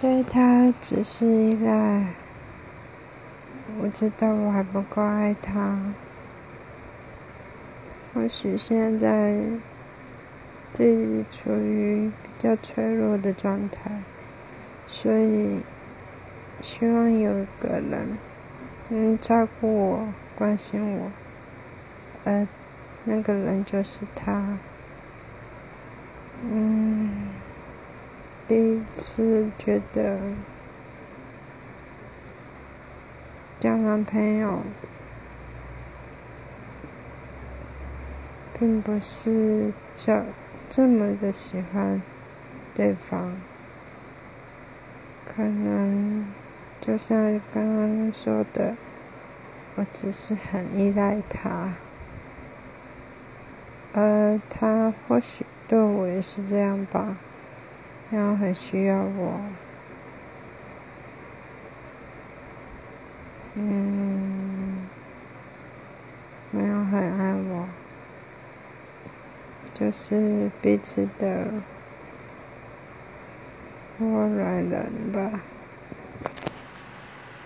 对他只是依赖，我知道我还不够爱他。或许现在自己处于比较脆弱的状态，所以希望有一个人能照顾我、关心我，而那个人就是他。嗯，第一次觉得交男朋友。并不是这这么的喜欢对方，可能就像刚刚说的，我只是很依赖他，而他或许对我也是这样吧，然后很需要我，嗯，没有很爱我。就是彼此的过来人吧。